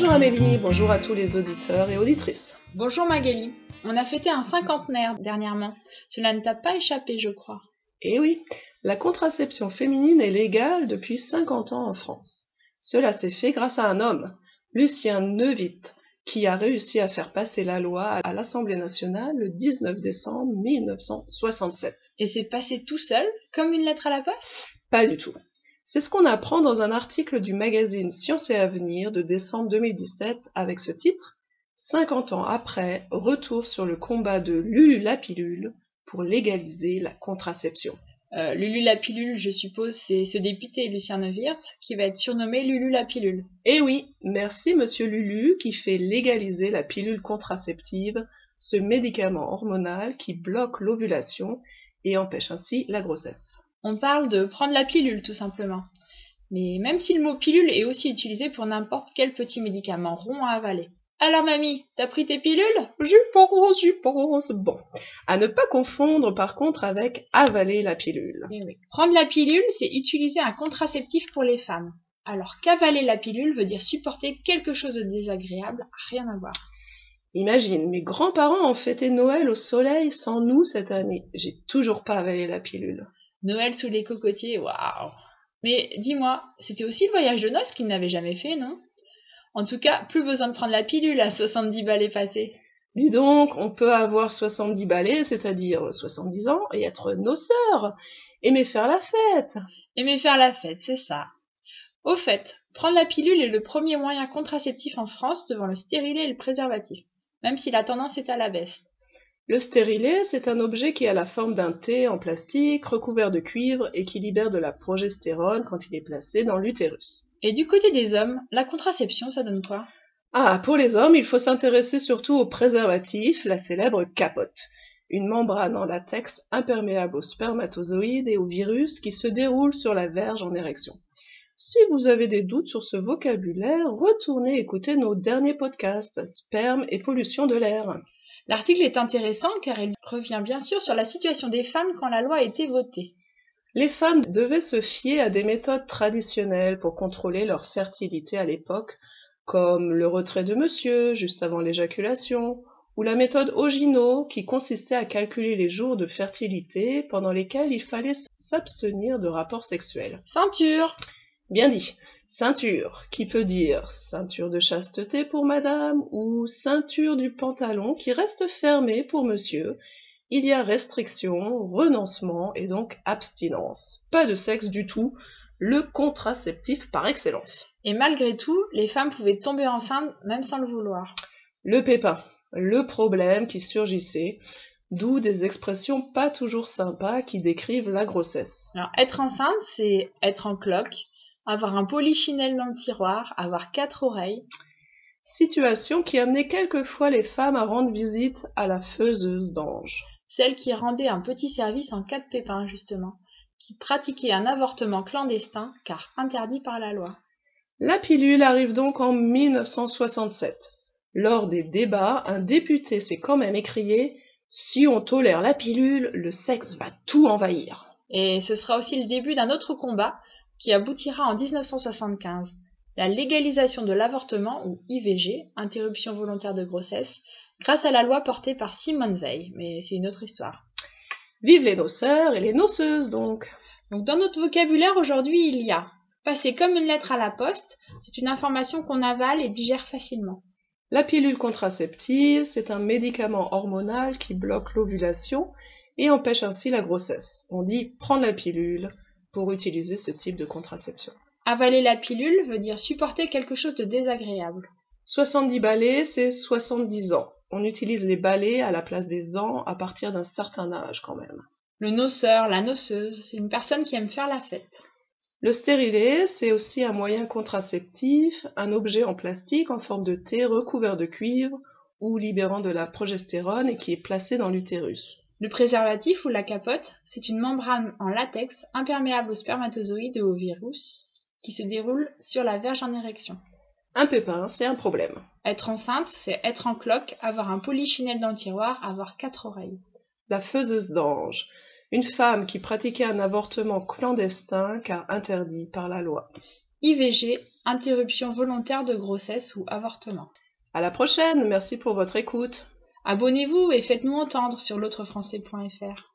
Bonjour Amélie, bonjour à tous les auditeurs et auditrices. Bonjour Magali. On a fêté un cinquantenaire dernièrement. Cela ne t'a pas échappé, je crois. Eh oui, la contraception féminine est légale depuis 50 ans en France. Cela s'est fait grâce à un homme, Lucien Neuwitt, qui a réussi à faire passer la loi à l'Assemblée nationale le 19 décembre 1967. Et c'est passé tout seul, comme une lettre à la poste? Pas du tout. C'est ce qu'on apprend dans un article du magazine Science et Avenir de décembre 2017 avec ce titre 50 ans après, retour sur le combat de Lulu la pilule pour légaliser la contraception. Euh, Lulu la pilule, je suppose, c'est ce député Lucien Neuwirth qui va être surnommé Lulu la pilule. Eh oui, merci monsieur Lulu qui fait légaliser la pilule contraceptive, ce médicament hormonal qui bloque l'ovulation et empêche ainsi la grossesse. On parle de prendre la pilule tout simplement. Mais même si le mot pilule est aussi utilisé pour n'importe quel petit médicament rond à avaler. Alors mamie, t'as pris tes pilules? J'y pense, j'y pense. Bon. À ne pas confondre par contre avec avaler la pilule. Eh oui. Prendre la pilule, c'est utiliser un contraceptif pour les femmes. Alors qu'avaler la pilule veut dire supporter quelque chose de désagréable, rien à voir. Imagine, mes grands-parents ont fêté Noël au soleil sans nous cette année. J'ai toujours pas avalé la pilule. Noël sous les cocotiers, waouh Mais dis-moi, c'était aussi le voyage de noces qu'il n'avait jamais fait, non? En tout cas, plus besoin de prendre la pilule à 70 balais passés. Dis donc, on peut avoir 70 balais, c'est-à-dire 70 ans, et être noceur, aimer faire la fête. Aimer faire la fête, c'est ça. Au fait, prendre la pilule est le premier moyen contraceptif en France devant le stérilet et le préservatif, même si la tendance est à la baisse. Le stérilet, c'est un objet qui a la forme d'un T en plastique recouvert de cuivre et qui libère de la progestérone quand il est placé dans l'utérus. Et du côté des hommes, la contraception, ça donne quoi? Ah, pour les hommes, il faut s'intéresser surtout au préservatif, la célèbre capote. Une membrane en latex imperméable aux spermatozoïdes et aux virus qui se déroule sur la verge en érection. Si vous avez des doutes sur ce vocabulaire, retournez écouter nos derniers podcasts, sperme et pollution de l'air. L'article est intéressant car il revient bien sûr sur la situation des femmes quand la loi a été votée. Les femmes devaient se fier à des méthodes traditionnelles pour contrôler leur fertilité à l'époque, comme le retrait de monsieur juste avant l'éjaculation, ou la méthode Ogino qui consistait à calculer les jours de fertilité pendant lesquels il fallait s'abstenir de rapports sexuels. Ceinture Bien dit. Ceinture, qui peut dire ceinture de chasteté pour madame ou ceinture du pantalon qui reste fermée pour monsieur? Il y a restriction, renoncement et donc abstinence. Pas de sexe du tout, le contraceptif par excellence. Et malgré tout, les femmes pouvaient tomber enceintes même sans le vouloir. Le pépin, le problème qui surgissait, d'où des expressions pas toujours sympas qui décrivent la grossesse. Alors être enceinte, c'est être en cloque, avoir un polichinelle dans le tiroir, avoir quatre oreilles. Situation qui amenait quelquefois les femmes à rendre visite à la faiseuse d'ange. Celle qui rendait un petit service en cas de pépin, justement, qui pratiquait un avortement clandestin, car interdit par la loi. La pilule arrive donc en 1967. Lors des débats, un député s'est quand même écrié Si on tolère la pilule, le sexe va tout envahir. Et ce sera aussi le début d'un autre combat qui aboutira en 1975, la légalisation de l'avortement ou IVG, interruption volontaire de grossesse, grâce à la loi portée par Simone Veil, mais c'est une autre histoire. Vive les noceurs et les noceuses donc. Donc dans notre vocabulaire aujourd'hui, il y a passer comme une lettre à la poste, c'est une information qu'on avale et digère facilement. La pilule contraceptive, c'est un médicament hormonal qui bloque l'ovulation et empêche ainsi la grossesse. On dit prendre la pilule, pour utiliser ce type de contraception. Avaler la pilule veut dire supporter quelque chose de désagréable. 70 balais, c'est 70 ans. On utilise les balais à la place des ans à partir d'un certain âge quand même. Le noceur, la noceuse, c'est une personne qui aime faire la fête. Le stérilet, c'est aussi un moyen contraceptif, un objet en plastique en forme de T recouvert de cuivre ou libérant de la progestérone et qui est placé dans l'utérus. Le préservatif ou la capote, c'est une membrane en latex imperméable aux spermatozoïdes et aux virus qui se déroule sur la verge en érection. Un pépin, c'est un problème. Être enceinte, c'est être en cloque, avoir un polichinelle dans le tiroir, avoir quatre oreilles. La faiseuse d'ange, une femme qui pratiquait un avortement clandestin car interdit par la loi. IVG, interruption volontaire de grossesse ou avortement. À la prochaine, merci pour votre écoute. Abonnez-vous et faites-nous entendre sur l'autrefrançais.fr.